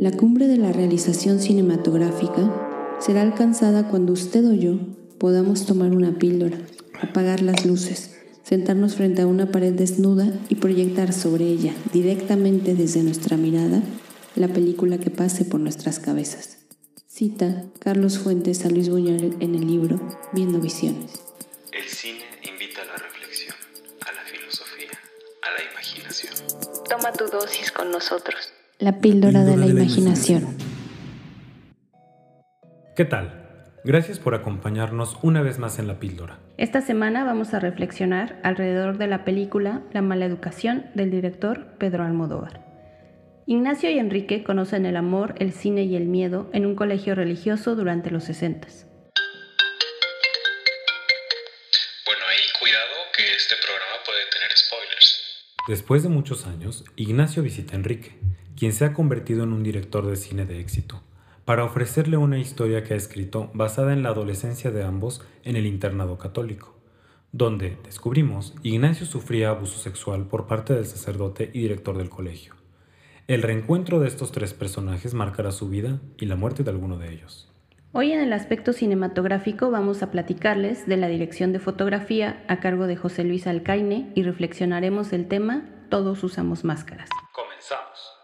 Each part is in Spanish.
La cumbre de la realización cinematográfica será alcanzada cuando usted o yo podamos tomar una píldora, apagar las luces, sentarnos frente a una pared desnuda y proyectar sobre ella, directamente desde nuestra mirada, la película que pase por nuestras cabezas. Cita Carlos Fuentes a Luis Buñuel en el libro Viendo Visiones. El cine Toma tu dosis con nosotros. La píldora, de la, imaginación. ¿Qué tal? Gracias por acompañarnos una vez más en la píldora. Esta semana vamos a reflexionar alrededor de la película La mala educación del director Pedro Almodóvar. Ignacio y Enrique conocen el amor, el cine y el miedo en un colegio religioso durante los 60. Bueno, ahí cuidado que este programa puede tener spoilers. Después de muchos años, Ignacio visita a Enrique, quien se ha convertido en un director de cine de éxito, para ofrecerle una historia que ha escrito basada en la adolescencia de ambos en el internado católico, donde, descubrimos, Ignacio sufría abuso sexual por parte del sacerdote y director del colegio. El reencuentro de estos tres personajes marcará su vida y la muerte de alguno de ellos. Hoy en el aspecto cinematográfico vamos a platicarles de la dirección de fotografía a cargo de José Luis Alcaine y reflexionaremos el tema Todos usamos máscaras. Comenzamos.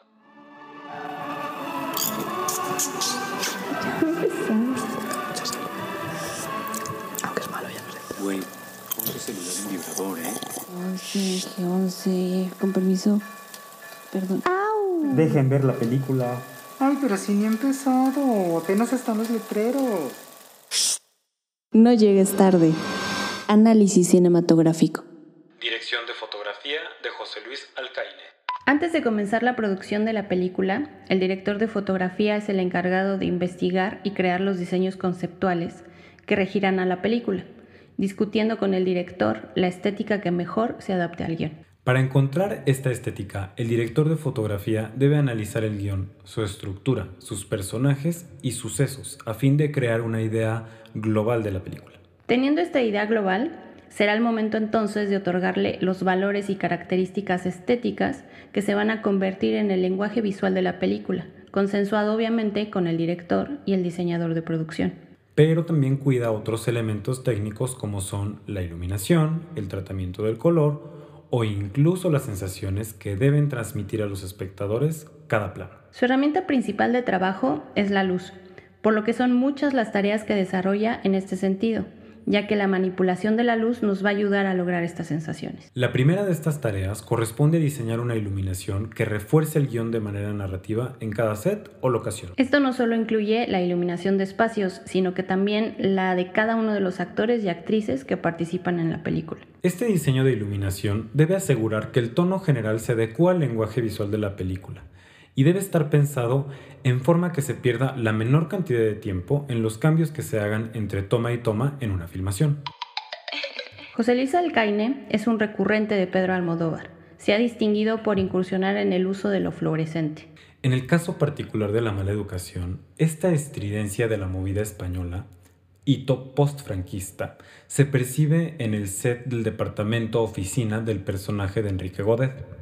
Aunque es malo, ya no. Güey, pon tu celular en vibrador, ¿eh? 11, que 11. Con permiso. Perdón. Dejen ver la película. Ay, pero si ni he empezado. Apenas están los letreros. No llegues tarde. Análisis cinematográfico. Dirección de fotografía de José Luis Alcaine. Antes de comenzar la producción de la película, el director de fotografía es el encargado de investigar y crear los diseños conceptuales que regirán a la película, discutiendo con el director la estética que mejor se adapte al guion. Para encontrar esta estética, el director de fotografía debe analizar el guion, su estructura, sus personajes y sucesos, a fin de crear una idea global de la película. Teniendo esta idea global, será el momento entonces de otorgarle los valores y características estéticas que se van a convertir en el lenguaje visual de la película, consensuado obviamente con el director y el diseñador de producción. Pero también cuida otros elementos técnicos como son la iluminación, el tratamiento del color o incluso las sensaciones que deben transmitir a los espectadores cada plano. Su herramienta principal de trabajo es la luz, por lo que son muchas las tareas que desarrolla en este sentido ya que la manipulación de la luz nos va a ayudar a lograr estas sensaciones. La primera de estas tareas corresponde a diseñar una iluminación que refuerce el guion de manera narrativa en cada set o locación. Esto no solo incluye la iluminación de espacios, sino que también la de cada uno de los actores y actrices que participan en la película. Este diseño de iluminación debe asegurar que el tono general se adecua al lenguaje visual de la película y debe estar pensado en forma que se pierda la menor cantidad de tiempo en los cambios que se hagan entre toma y toma en una filmación. José Luis Alcaine es un recurrente de Pedro Almodóvar. Se ha distinguido por incursionar en el uso de lo fluorescente. En el caso particular de la mala educación, esta estridencia de la movida española, hito post-franquista, se percibe en el set del departamento oficina del personaje de Enrique Godet.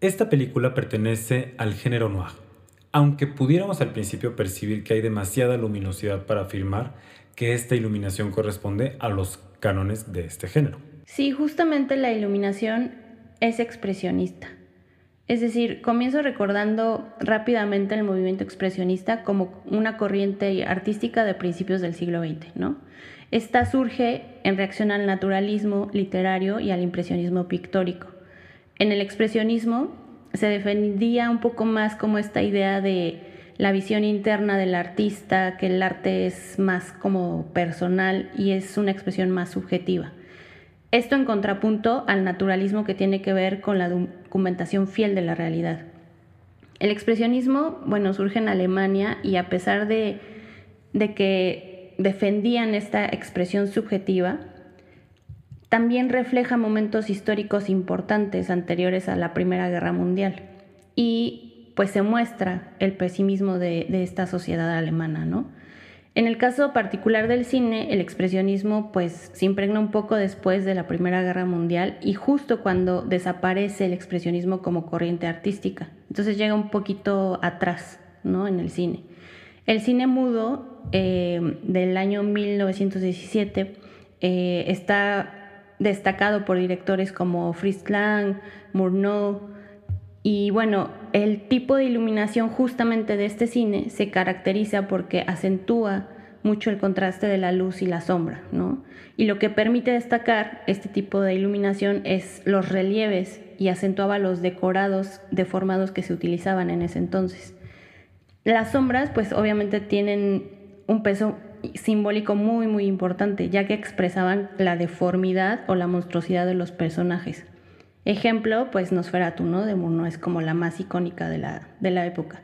Esta película pertenece al género noir, aunque pudiéramos al principio percibir que hay demasiada luminosidad para afirmar que esta iluminación corresponde a los cánones de este género. Sí, justamente la iluminación es expresionista. Es decir, comienzo recordando rápidamente el movimiento expresionista como una corriente artística de principios del siglo XX, ¿no? Esta surge en reacción al naturalismo literario y al impresionismo pictórico. En el expresionismo se defendía un poco más como esta idea de la visión interna del artista, que el arte es más como personal y es una expresión más subjetiva. Esto en contrapunto al naturalismo que tiene que ver con la documentación fiel de la realidad. El expresionismo, bueno, surge en Alemania y a pesar de, de que defendían esta expresión subjetiva, también refleja momentos históricos importantes anteriores a la Primera Guerra Mundial y pues se muestra el pesimismo de, esta sociedad alemana, ¿no? En el caso particular del cine, el expresionismo pues se impregna un poco después de la Primera Guerra Mundial y justo cuando desaparece el expresionismo como corriente artística. Entonces llega un poquito atrás, ¿no? En el cine. El cine mudo eh, del año 1917 eh, está destacado por directores como Fritz Lang, Murnau, y bueno, el tipo de iluminación justamente de este cine se caracteriza porque acentúa mucho el contraste de la luz y la sombra, ¿no? Y lo que permite destacar este tipo de iluminación es los relieves y acentuaba los decorados deformados que se utilizaban en ese entonces. Las sombras, pues obviamente tienen un peso simbólico muy muy importante, ya que expresaban la deformidad o la monstruosidad de los personajes. Ejemplo, pues Nosferatu, ¿no? De Murnau es como la más icónica de la, de la época.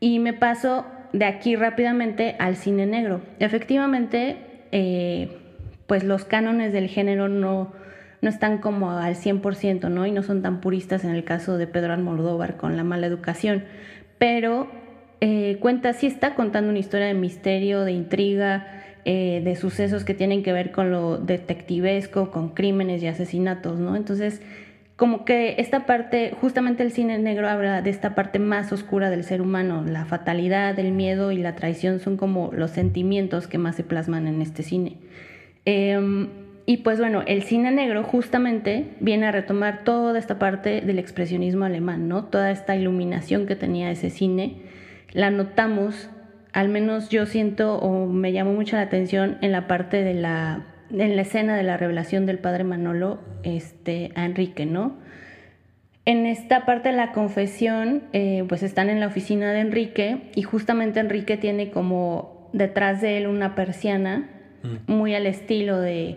Y me paso de aquí rápidamente al cine negro. Efectivamente, eh, pues los cánones del género no, no están como al 100%, ¿no? Y no son tan puristas en el caso de Pedro Almodóvar con La mala educación. Pero eh, cuenta, sí está contando una historia de misterio, de intriga, eh, de sucesos que tienen que ver con lo detectivesco, con crímenes y asesinatos, ¿no? Entonces, como que esta parte, justamente el cine negro habla de esta parte más oscura del ser humano, la fatalidad, el miedo y la traición son como los sentimientos que más se plasman en este cine. Em, y pues bueno, el cine negro justamente viene a retomar toda esta parte del expresionismo alemán, ¿no? Toda esta iluminación que tenía ese cine, la notamos, al menos yo siento o me llamó mucho la atención en la parte de la en la escena de la revelación del padre Manolo este, a Enrique, ¿no? En esta parte de la confesión, eh, pues están en la oficina de Enrique y justamente Enrique tiene como detrás de él una persiana mm. muy al estilo de,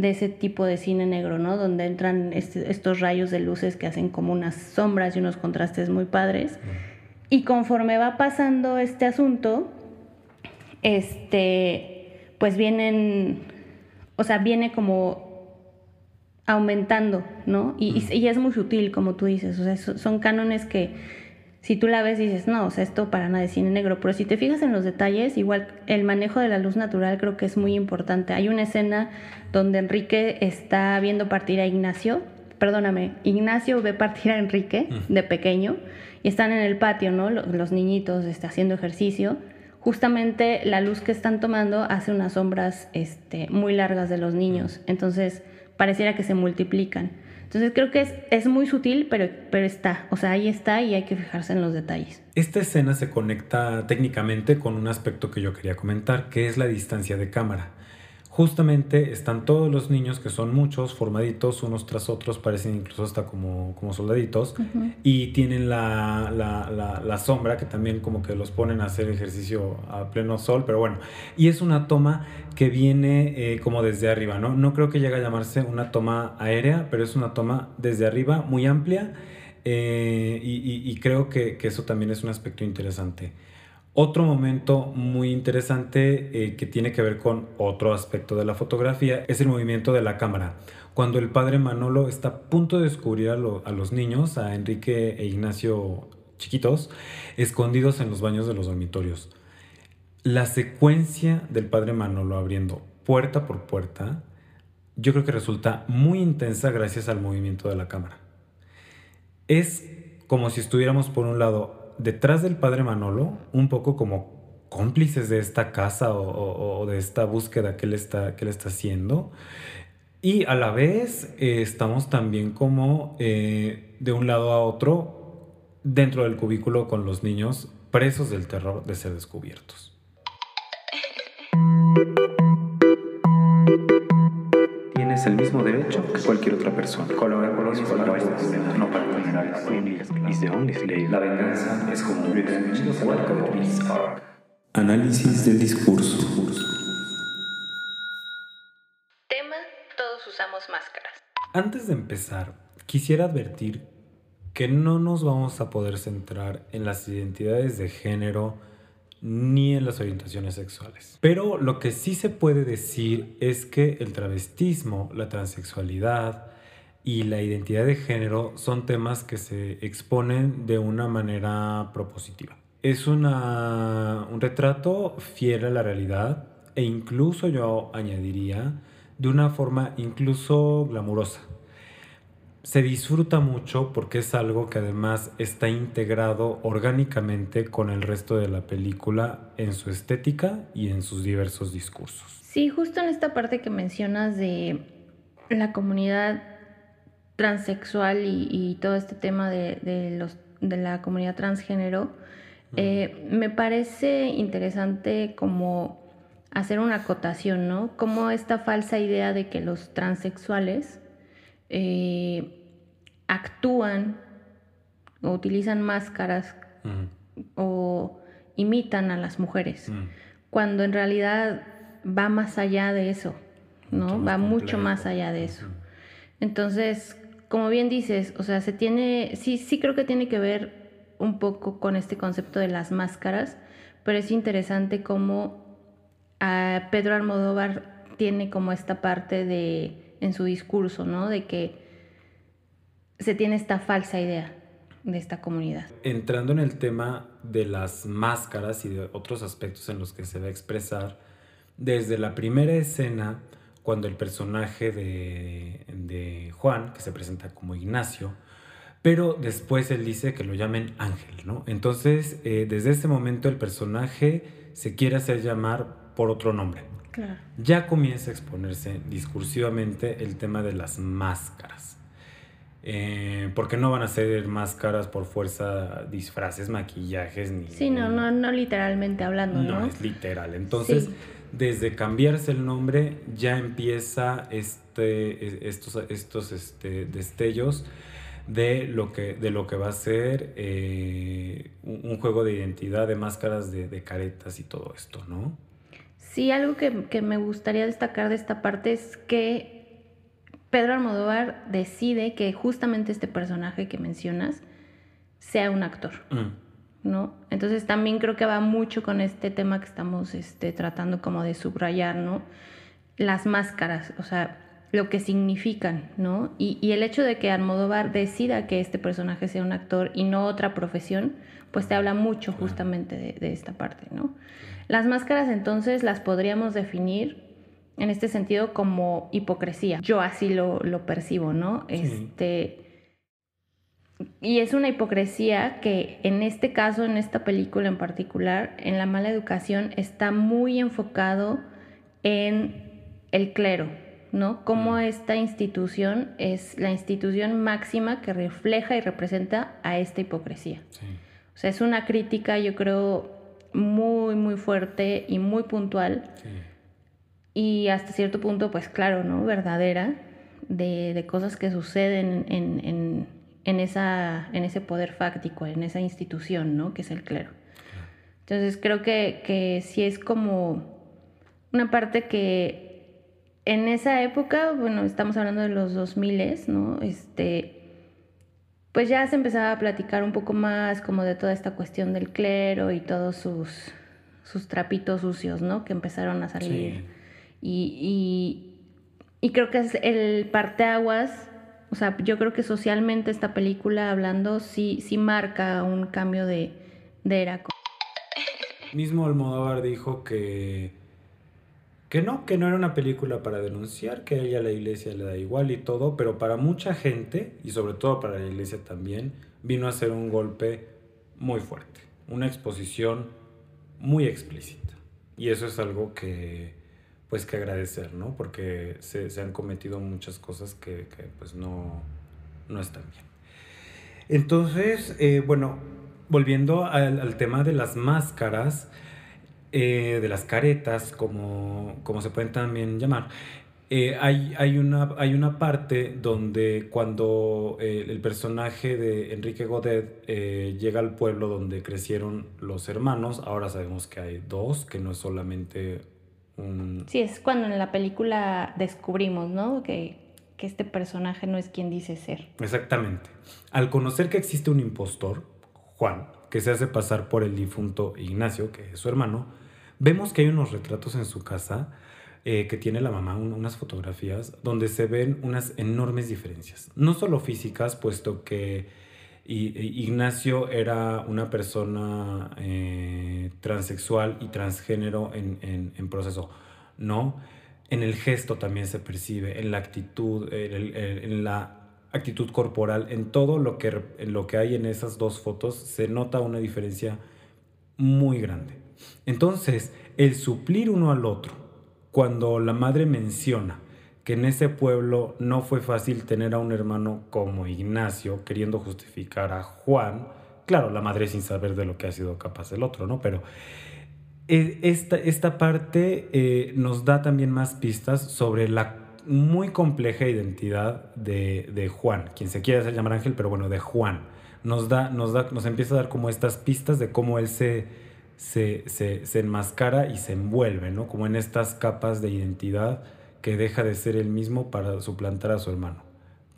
ese tipo de cine negro, ¿no? Donde entran este, estos rayos de luces que hacen como unas sombras y unos contrastes muy padres. Mm. Y conforme va pasando este asunto, este, pues vienen o sea, viene como aumentando, ¿no? Y, y, es muy sutil, como tú dices, o sea, son cánones que si tú la ves dices, no, o sea, esto para nada es cine negro, pero si te fijas en los detalles, igual el manejo de la luz natural creo que es muy importante. Hay una escena donde Enrique está viendo partir a Ignacio, perdóname, Ignacio ve partir a Enrique de pequeño y están en el patio, ¿no? Los, niñitos está haciendo ejercicio justamente la luz que están tomando hace unas sombras este, muy largas de los niños. Entonces, pareciera que se multiplican. Entonces creo que es, es, muy sutil, pero, pero está. O sea, ahí está y hay que fijarse en los detalles. Esta escena se conecta técnicamente con un aspecto que yo quería comentar, que es la distancia de cámara. Justamente están todos los niños, que son muchos, formaditos unos tras otros, parecen incluso hasta como, como soldaditos, y tienen la, la, la, sombra que también como que los ponen a hacer ejercicio a pleno sol, pero bueno, y es una toma que viene eh, como desde arriba, ¿no? No creo que llegue a llamarse una toma aérea, pero es una toma desde arriba muy amplia, eh, y, y, creo que, que eso también es un aspecto interesante. Otro momento muy interesante eh, que tiene que ver con otro aspecto de la fotografía es el movimiento de la cámara. Cuando el padre Manolo está a punto de descubrir a, los niños, a Enrique e Ignacio chiquitos, escondidos en los baños de los dormitorios. La secuencia del padre Manolo abriendo puerta por puerta, yo creo que resulta muy intensa gracias al movimiento de la cámara. Es como si estuviéramos por un lado detrás del padre Manolo, un poco como cómplices de esta casa o, de esta búsqueda que él está, que él está haciendo. Y a la vez eh, estamos también como eh, de un lado a otro dentro del cubículo con los niños presos del terror de ser descubiertos. Tienes el mismo derecho que cualquier otra persona. Colabora con los no para La venganza es como un Análisis del discurso. Tema: Todos usamos máscaras. Antes de empezar, quisiera advertir que no nos vamos a poder centrar en las identidades de género ni en las orientaciones sexuales. Pero lo que sí se puede decir es que el travestismo, la transexualidad y la identidad de género son temas que se exponen de una manera propositiva. Es una, un retrato fiel a la realidad e incluso yo añadiría de una forma incluso glamurosa. Se disfruta mucho porque es algo que además está integrado orgánicamente con el resto de la película en su estética y en sus diversos discursos. Sí, justo en esta parte que mencionas de la comunidad transexual y, y todo este tema de, de, los, de la comunidad transgénero, eh, me parece interesante como hacer una acotación, ¿no? Como esta falsa idea de que los transexuales eh, actúan o utilizan máscaras o imitan a las mujeres, cuando en realidad va más allá de eso, ¿no? va mucho más allá de eso. Entonces, como bien dices, o sea, se tiene, sí, sí creo que tiene que ver un poco con este concepto de las máscaras, pero es interesante cómo a Pedro Almodóvar tiene como esta parte de en su discurso, ¿no? De que se tiene esta falsa idea de esta comunidad. Entrando en el tema de las máscaras y de otros aspectos en los que se va a expresar, desde la primera escena, cuando el personaje de, Juan, que se presenta como Ignacio, pero después él dice que lo llamen Ángel, ¿no? Entonces, eh, desde ese momento el personaje se quiere hacer llamar por otro nombre. Claro. Ya comienza a exponerse discursivamente el tema de las máscaras. Eh, porque no van a ser máscaras por fuerza, disfraces, maquillajes, ni... Sí, no, no, no literalmente hablando, ¿no? No, es literal. Entonces, sí. desde cambiarse el nombre ya empieza este, estos, estos este, destellos de lo que, de lo que va a ser eh, un, un, juego de identidad, de máscaras, de, de, caretas y todo esto, ¿no? Sí, algo que, que, me gustaría destacar de esta parte es que Pedro Almodóvar decide que justamente este personaje que mencionas sea un actor, mm. ¿no? Entonces también creo que va mucho con este tema que estamos este, tratando como de subrayar, ¿no? Las máscaras, o sea, lo que significan, ¿no? Y, y, el hecho de que Almodóvar decida que este personaje sea un actor y no otra profesión, pues te habla mucho justamente de, de, esta parte, ¿no? Las máscaras entonces las podríamos definir en este sentido como hipocresía. Yo así lo, lo percibo, ¿no? Sí. Este, y es una hipocresía que en este caso, en esta película en particular, en la mala educación, está muy enfocado en el clero, ¿no? Cómo esta institución es la institución máxima que refleja y representa a esta hipocresía. Sí. O sea, es una crítica, yo creo, muy, muy fuerte y muy puntual. Sí. Y hasta cierto punto, pues claro, ¿no? Verdadera, de, de cosas que suceden en, en, en, esa, en ese poder fáctico, en esa institución, ¿no? Que es el clero. Entonces creo que, que sí es como una parte que en esa época, bueno, estamos hablando de los 2000, ¿no? Este, pues ya se empezaba a platicar un poco más como de toda esta cuestión del clero y todos sus, sus trapitos sucios, ¿no? Que empezaron a salir. Sí. Y, y, y, creo que es el parteaguas, o sea, yo creo que socialmente esta película hablando sí, sí marca un cambio de, de era. Mismo Almodóvar dijo que que no, que no era una película para denunciar, que a ella la iglesia le da igual y todo, pero para mucha gente, y sobre todo para la iglesia también, vino a ser un golpe muy fuerte, una exposición muy explícita. Y eso es algo que, pues, que agradecer, ¿no? Porque se, se han cometido muchas cosas que, que pues, no, no están bien. Entonces, eh, bueno, volviendo al, al tema de las máscaras, eh, de las caretas, como, como se pueden también llamar, eh, hay, hay, una, hay una parte donde cuando eh, el personaje de Enrique Godet eh, llega al pueblo donde crecieron los hermanos, ahora sabemos que hay dos, que no es solamente un... Sí, es cuando en la película descubrimos, ¿no? Que, que este personaje no es quien dice ser. Exactamente. Al conocer que existe un impostor, Juan, que se hace pasar por el difunto Ignacio, que es su hermano, Vemos que hay unos retratos en su casa eh, que tiene la mamá, un, unas fotografías donde se ven unas enormes diferencias. No solo físicas, puesto que Y, e Ignacio era una persona eh, transexual y transgénero en, en, en, proceso, ¿no? En el gesto también se percibe, en la actitud, en, en la actitud corporal, en todo lo que, en lo que hay en esas dos fotos, se nota una diferencia muy grande. Entonces, el suplir uno al otro, cuando la madre menciona que en ese pueblo no fue fácil tener a un hermano como Ignacio queriendo justificar a Juan, claro, la madre sin saber de lo que ha sido capaz el otro, ¿no? Pero eh, esta, esta parte eh, nos da también más pistas sobre la muy compleja identidad de, de, Juan, quien se quiere hacer llamar Ángel, pero bueno, de Juan. Nos, da, nos, da, nos empieza a dar como estas pistas de cómo él se, se, se, se enmascara y se envuelve, ¿no? Como en estas capas de identidad que deja de ser el mismo para suplantar a su hermano,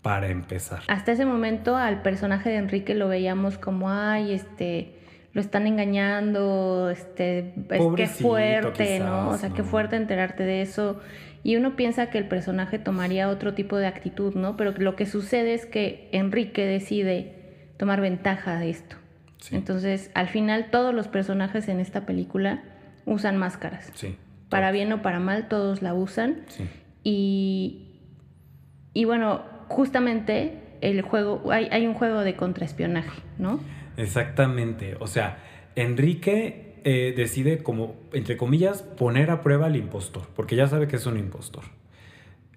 para empezar. Hasta ese momento al personaje de Enrique lo veíamos como, ay, este, lo están engañando, este, es que fuerte, ¿no? O sea, qué fuerte enterarte de eso. Y uno piensa que el personaje tomaría otro tipo de actitud, ¿no? Pero lo que sucede es que Enrique decide tomar ventaja de esto. Entonces, al final, todos los personajes en esta película usan máscaras. Sí. Para bien o para mal, todos la usan. Sí. Y, y bueno, justamente el juego, hay, hay un juego de contraespionaje, ¿no? Exactamente. O sea, Enrique eh, decide como, entre comillas, poner a prueba al impostor, porque ya sabe que es un impostor.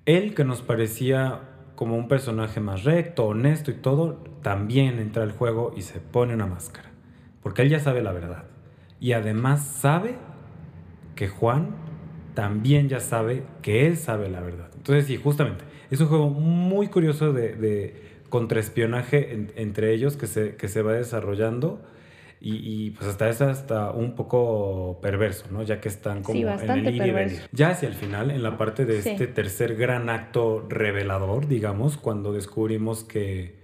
Él, que nos parecía como un personaje más recto, honesto y todo, también entra al juego y se pone una máscara. Porque él ya sabe la verdad. Y además sabe que Juan también ya sabe que él sabe la verdad. Entonces, sí, justamente, es un juego muy curioso de, de contraespionaje entre ellos que se, que se va desarrollando. Y, y, pues hasta es hasta un poco perverso, ¿no? Ya que están como sí, en el ir y venir. Ya hacia el final, en la parte de sí. este tercer gran acto revelador, digamos, cuando descubrimos que,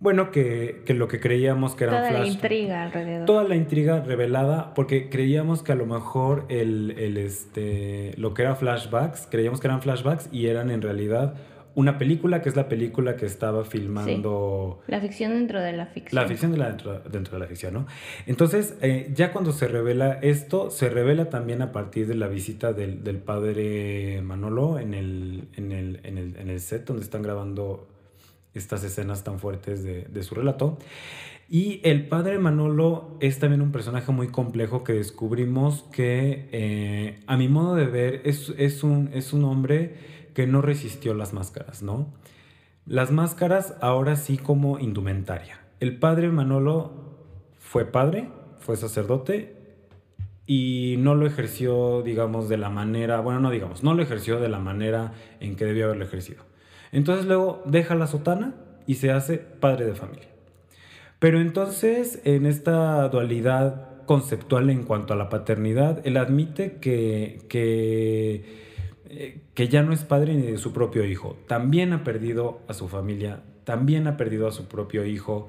bueno, que, que lo que creíamos que era toda flash, la intriga alrededor. Toda la intriga revelada, porque creíamos que a lo mejor el, el, este, lo que era flashbacks, creíamos que eran flashbacks y eran en realidad una película que es la película que estaba filmando... Sí. La ficción dentro de la ficción. La ficción de la dentro, dentro de la ficción, ¿no? Entonces, eh, ya cuando se revela esto, se revela también a partir de la visita del, del padre Manolo en el, en, el, en, el, en el set donde están grabando estas escenas tan fuertes de, de su relato. Y el padre Manolo es también un personaje muy complejo que descubrimos que, eh, a mi modo de ver, es, es, un, es un hombre que no resistió las máscaras, ¿no? Las máscaras ahora sí como indumentaria. El padre Manolo fue padre, fue sacerdote y no lo ejerció, digamos, de la manera, bueno, no digamos, no lo ejerció de la manera en que debió haberlo ejercido. Entonces luego deja la sotana y se hace padre de familia. Pero entonces, en esta dualidad conceptual en cuanto a la paternidad, él admite que, que que ya no es padre ni de su propio hijo, también ha perdido a su familia, también ha perdido a su propio hijo,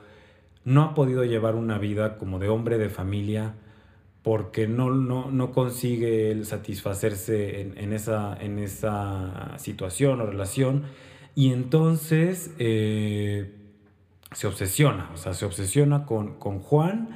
no ha podido llevar una vida como de hombre de familia porque no, no, no consigue el satisfacerse en, esa, en esa situación o relación. Y entonces eh, se obsesiona, o sea, se obsesiona con, con Juan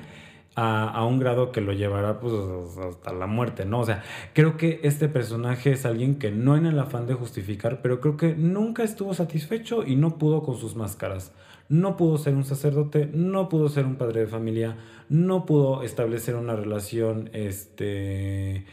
a, un grado que lo llevará pues hasta la muerte, ¿no? O sea, creo que este personaje es alguien que no en el afán de justificar, pero creo que nunca estuvo satisfecho y no pudo con sus máscaras. No pudo ser un sacerdote, no pudo ser un padre de familia, no pudo establecer una relación este,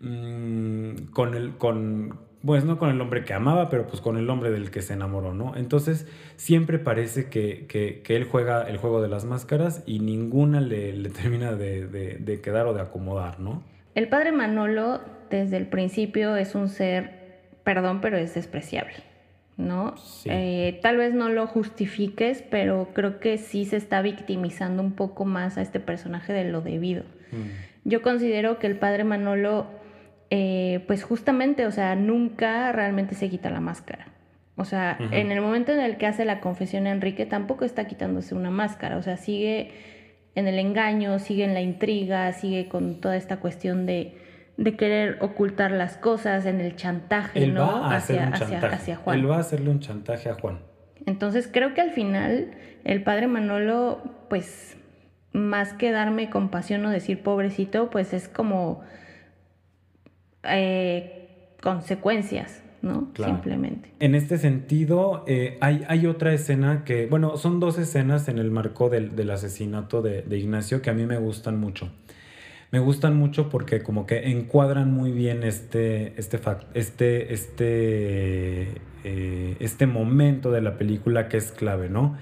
mmm, con, el, con, pues no con el hombre que amaba, pero pues con el hombre del que se enamoró, ¿no? Entonces siempre parece que, que, que él juega el juego de las máscaras y ninguna le, le termina de, de, de, quedar o de acomodar, ¿no? El padre Manolo desde el principio es un ser, perdón, pero es despreciable, ¿no? Sí. Eh, tal vez no lo justifiques, pero creo que sí se está victimizando un poco más a este personaje de lo debido. Mm. Yo considero que el padre Manolo eh, pues justamente, o sea, nunca realmente se quita la máscara. O sea, uh -huh. en el momento en el que hace la confesión a Enrique, tampoco está quitándose una máscara. O sea, sigue en el engaño, sigue en la intriga, sigue con toda esta cuestión de, de querer ocultar las cosas, en el chantaje, Él ¿no? Va a hacia, hacia, chantaje. hacia Juan. Él va a hacerle un chantaje a Juan. Entonces creo que al final el padre Manolo pues más que darme compasión o decir pobrecito, pues es como eh, consecuencias, ¿no? Claro. Simplemente. En este sentido, eh, hay, hay otra escena que, bueno, son dos escenas en el marco del, del asesinato de, de Ignacio que a mí me gustan mucho. Me gustan mucho porque como que encuadran muy bien este, este, fac- este, este, eh, este momento de la película que es clave, ¿no?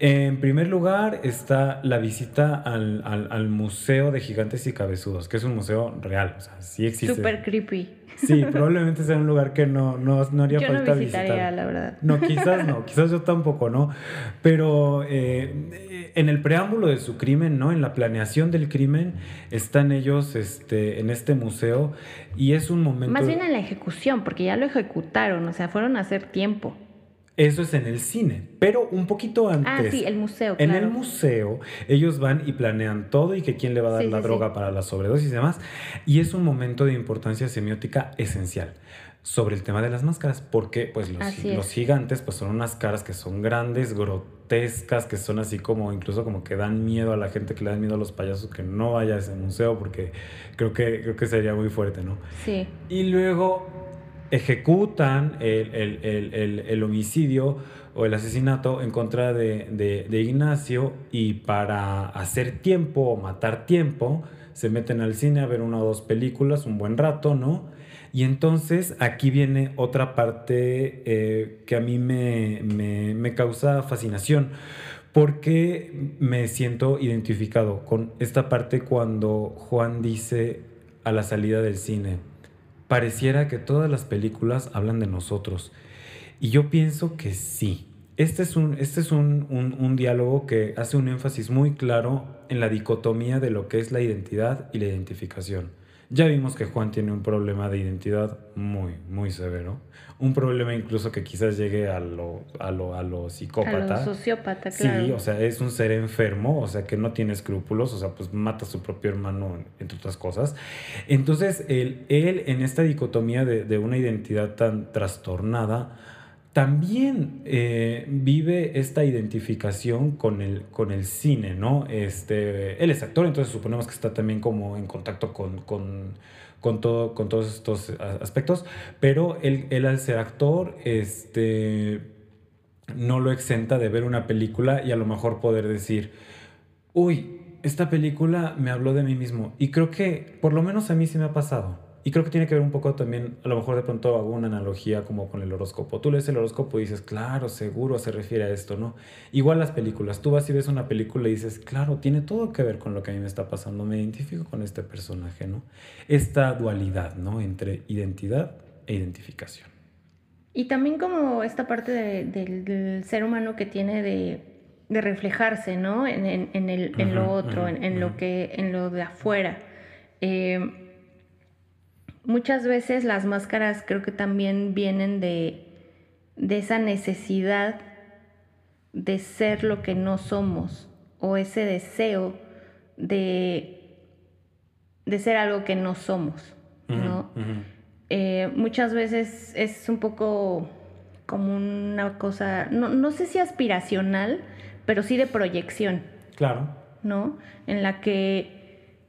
En primer lugar está la visita al, al- al Museo de Gigantes y Cabezudos, que es un museo real, o sea, sí existe. Súper creepy. Sí, probablemente sea un lugar que no, no, no haría Yo no falta visitaría, visitar. la verdad. No, quizás no, quizás yo tampoco, ¿no? Pero eh, en el preámbulo de su crimen, ¿no? En la planeación del crimen, están ellos este, en este museo y es un momento... Más bien en la ejecución, porque ya lo ejecutaron, o sea, fueron a hacer tiempo. Eso es en el cine, pero un poquito antes. Ah, sí, el museo, En claro. el museo, ellos van y planean todo y que quién le va a dar Sí, la sí, droga sí. para la sobredosis y demás. Y es un momento de importancia semiótica esencial sobre el tema de las máscaras, porque pues los, gigantes pues son unas caras que son grandes, grotescas, que son así como incluso como que dan miedo a la gente, que le dan miedo a los payasos, que no vaya a ese museo porque creo que, creo que sería muy fuerte, ¿no? Sí. Y luego ejecutan el, el- el- el- homicidio o el asesinato en contra de, de- de Ignacio y para hacer tiempo o matar tiempo se meten al cine a ver una o dos películas un buen rato, ¿no? Y entonces aquí viene otra parte eh, que a mí me, me- me causa fascinación porque me siento identificado con esta parte cuando Juan dice a la salida del cine, pareciera que todas las películas hablan de nosotros. Y yo pienso que sí. Este es, un, este es un, un- un diálogo que hace un énfasis muy claro en la dicotomía de lo que es la identidad y la identificación. Ya vimos que Juan tiene un problema de identidad muy, muy severo. Un problema incluso que quizás llegue a lo, a lo, a lo A psicópata. lo sociópata, claro. Sí, o sea, es un ser enfermo, o sea, que no tiene escrúpulos, o sea, pues mata a su propio hermano, entre otras cosas. Entonces, él, él en esta dicotomía de, de una identidad tan trastornada, también eh, vive esta identificación con el, con el cine, ¿no? Este, él es actor, entonces suponemos que está también como en contacto con, con, con, todo, con todos estos aspectos, pero él, él al ser actor, este, no lo exenta de ver una película y a lo mejor poder decir, uy, esta película me habló de mí mismo. Y creo que, por lo menos a mí sí me ha pasado. Y creo que tiene que ver un poco también, a lo mejor de pronto hago una analogía como con el horóscopo. Tú lees el horóscopo y dices, claro, seguro se refiere a esto, ¿no? Igual las películas. Tú vas y ves una película y dices, claro, tiene todo que ver con lo que a mí me está pasando. Me identifico con este personaje, ¿no? Esta dualidad, ¿no? Entre identidad e identificación. Y también como esta parte de- del, del ser humano que tiene de, de reflejarse, ¿no? En, en- en el, en lo otro, en, lo que, en lo de afuera. Eh, muchas veces las máscaras creo que también vienen de, de esa necesidad de ser lo que no somos o ese deseo de, de ser algo que no somos, ¿no? Eh, muchas veces es un poco como una cosa, no, no sé si aspiracional, pero sí de proyección, Claro. ¿no? En la que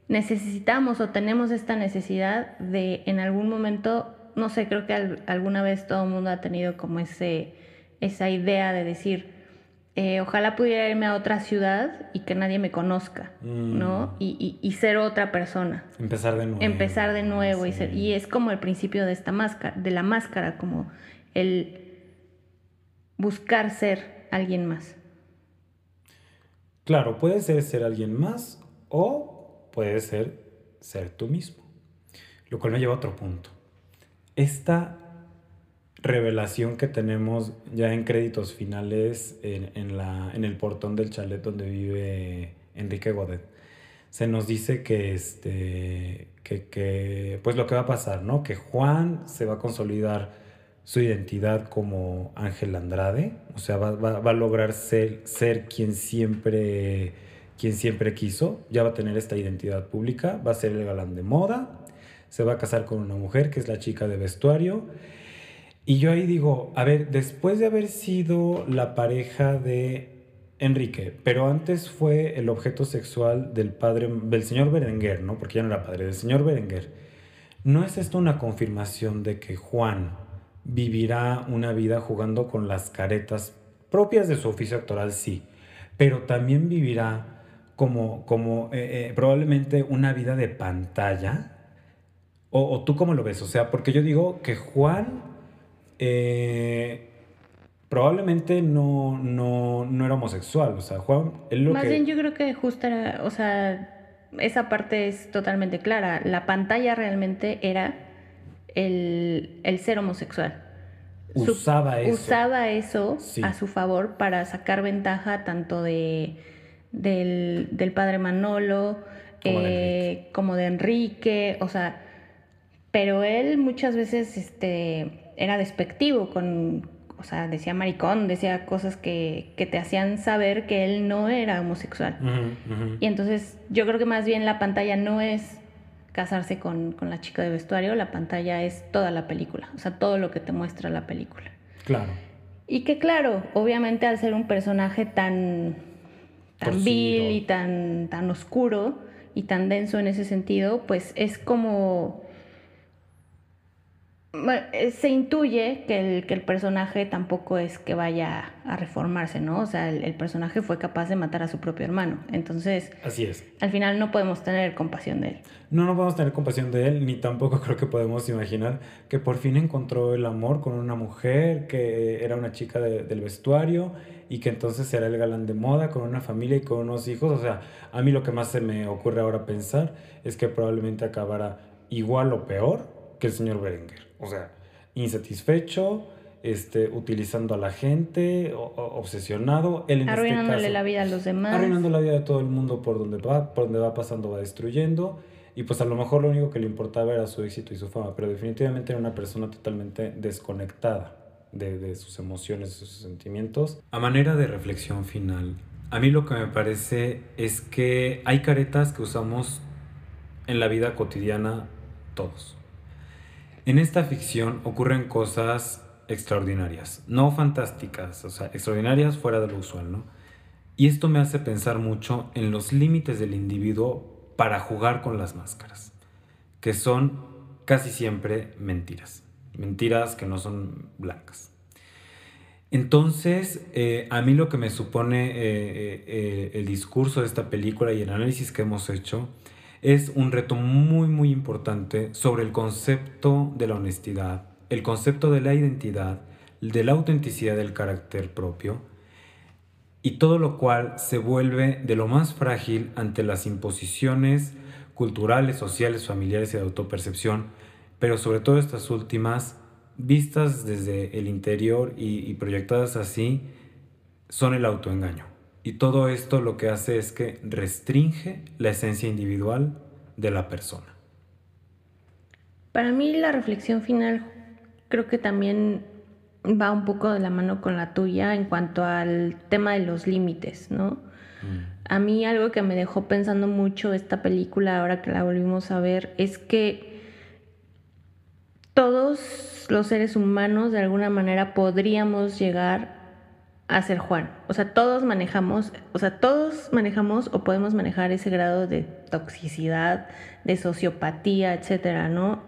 necesitamos o tenemos esta necesidad de en algún momento, no sé, creo que al- alguna vez todo el mundo ha tenido como ese, esa idea de decir, eh, ojalá pudiera irme a otra ciudad y que nadie me conozca, ¿no? Mm. Y, y- y ser otra persona Empezar de nuevo. empezar de nuevo y, ser- y es como el principio de esta máscara, de la máscara, como el buscar ser alguien más. Claro, puede ser ser alguien más o puede ser ser tú mismo. Lo cual me lleva a otro punto. Esta revelación que tenemos ya en créditos finales en, en la, en el portón del chalet donde vive Enrique Godet. Se nos dice que, este, que, que, pues lo que va a pasar, ¿no? Que Juan se va a consolidar su identidad como Ángel Andrade, o sea, va, va- va a lograr ser, ser quien, siempre, quien siempre quiso, ya va a tener esta identidad pública, va a ser el galán de moda, se va a casar con una mujer que es la chica de vestuario, y yo ahí digo, a ver, después de haber sido la pareja de Enrique, pero antes fue el objeto sexual del padre, del señor Berenguer, ¿no? Porque ya no era padre, del señor Berenguer. ¿No es esto una confirmación de que Juan vivirá una vida jugando con las caretas propias de su oficio actoral? Sí, pero también vivirá como, como eh, eh, probablemente una vida de pantalla. O, o, tú cómo lo ves? O sea, porque yo digo que Juan eh, probablemente no, no, no, era homosexual. O sea, Juan... Él lo Más que... bien yo creo que justo era, o sea, esa parte es totalmente clara. La pantalla realmente era el, el ser homosexual. Usaba eso. Usaba eso sí. a su favor para sacar ventaja tanto de, del, del padre Manolo como, eh, de como, de Enrique. O sea, pero él muchas veces este, era despectivo con, o sea, decía maricón, decía cosas que, que, te hacían saber que él no era homosexual. Uh -huh, uh -huh. Y entonces yo creo que más bien la pantalla no es casarse con, con, la chica de vestuario, la pantalla es toda la película, o sea, todo lo que te muestra la película. Claro. Y que claro, obviamente al ser un personaje tan, tan vil y tan, tan oscuro y tan denso en ese sentido, pues es como se intuye que el, que el personaje tampoco es que vaya a reformarse, ¿no? O sea, el, el, personaje fue capaz de matar a su propio hermano. Entonces, así es. Al final no podemos tener compasión de él. No, no podemos tener compasión de él, ni tampoco creo que podemos imaginar que por fin encontró el amor con una mujer que era una chica de, del vestuario y que entonces será el galán de moda con una familia y con unos hijos. O sea, a mí lo que más se me ocurre ahora pensar es que probablemente acabará igual o peor que el señor Berenguer. O sea, insatisfecho, este, utilizando a la gente, o, o, obsesionado. Él en Arruinándole este caso, la vida a los demás. Arruinando la vida de todo el mundo por donde va, por donde va pasando, va destruyendo. Y pues a lo mejor lo único que le importaba era su éxito y su fama, pero definitivamente era una persona totalmente desconectada de, de sus emociones, de sus sentimientos. A manera de reflexión final, a mí lo que me parece es que hay caretas que usamos en la vida cotidiana todos. En esta ficción ocurren cosas extraordinarias, no fantásticas, o sea, extraordinarias fuera de lo usual, ¿no? Y esto me hace pensar mucho en los límites del individuo para jugar con las máscaras, que son casi siempre mentiras, mentiras que no son blancas. Entonces, eh, a mí lo que me supone eh, eh, el discurso de esta película y el análisis que hemos hecho es un reto muy muy importante sobre el concepto de la honestidad, el concepto de la identidad, de la autenticidad del carácter propio, y todo lo cual se vuelve de lo más frágil ante las imposiciones culturales, sociales, familiares y de autopercepción, pero sobre todo estas últimas, vistas desde el interior y, proyectadas así, son el autoengaño. Y todo esto lo que hace es que restringe la esencia individual de la persona. Para mí la reflexión final creo que también va un poco de la mano con la tuya en cuanto al tema de los límites, ¿no? Mm. A mí algo que me dejó pensando mucho esta película ahora que la volvimos a ver es que todos los seres humanos de alguna manera podríamos llegar a ser Juan. O sea, todos manejamos, o sea, todos manejamos o podemos manejar ese grado de toxicidad, de sociopatía, etcétera, ¿no?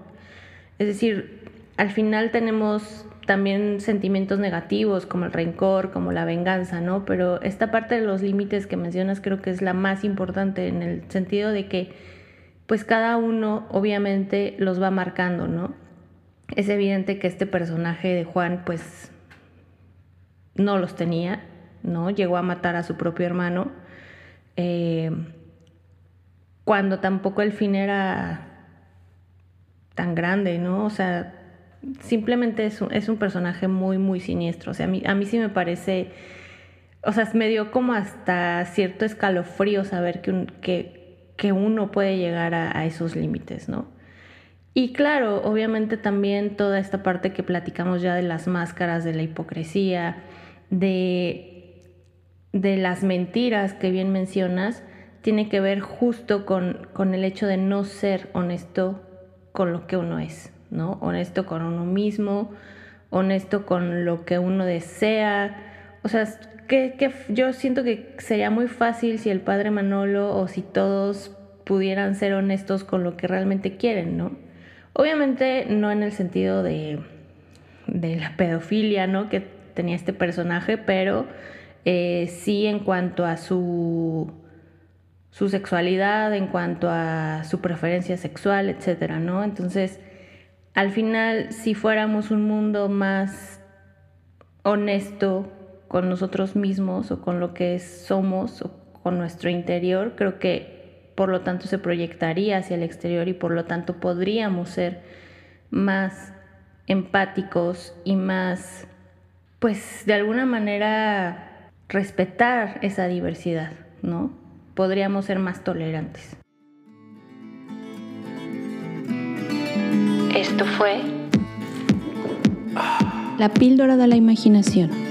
Es decir, al final tenemos también sentimientos negativos como el rencor, como la venganza, ¿no? Pero esta parte de los límites que mencionas creo que es la más importante en el sentido de que pues cada uno obviamente los va marcando, ¿no? Es evidente que este personaje de Juan pues no los tenía, ¿no? Llegó a matar a su propio hermano, eh, cuando tampoco el fin era tan grande, ¿no? O sea, simplemente es un, es un personaje muy, muy siniestro. O sea, a mí, a mí sí me parece, o sea, me dio como hasta cierto escalofrío saber que, un, que, que uno puede llegar a, a esos límites, ¿no? Y claro, obviamente también toda esta parte que platicamos ya de las máscaras, de la hipocresía, de, de las mentiras que bien mencionas, tiene que ver justo con, con el hecho de no ser honesto con lo que uno es, ¿no? Honesto con uno mismo, honesto con lo que uno desea. O sea, que, que yo siento que sería muy fácil si el padre Manolo o si todos pudieran ser honestos con lo que realmente quieren, ¿no? Obviamente no en el sentido de, de la pedofilia, ¿no? Que tenía este personaje, pero eh, sí en cuanto a su, su sexualidad, en cuanto a su preferencia sexual, etcétera, ¿no? Entonces, al final, si fuéramos un mundo más honesto con nosotros mismos o con lo que somos o con nuestro interior, creo que por lo tanto se proyectaría hacia el exterior y por lo tanto podríamos ser más empáticos y más, pues de alguna manera respetar esa diversidad, ¿no? Podríamos ser más tolerantes. Esto fue La píldora de la imaginación.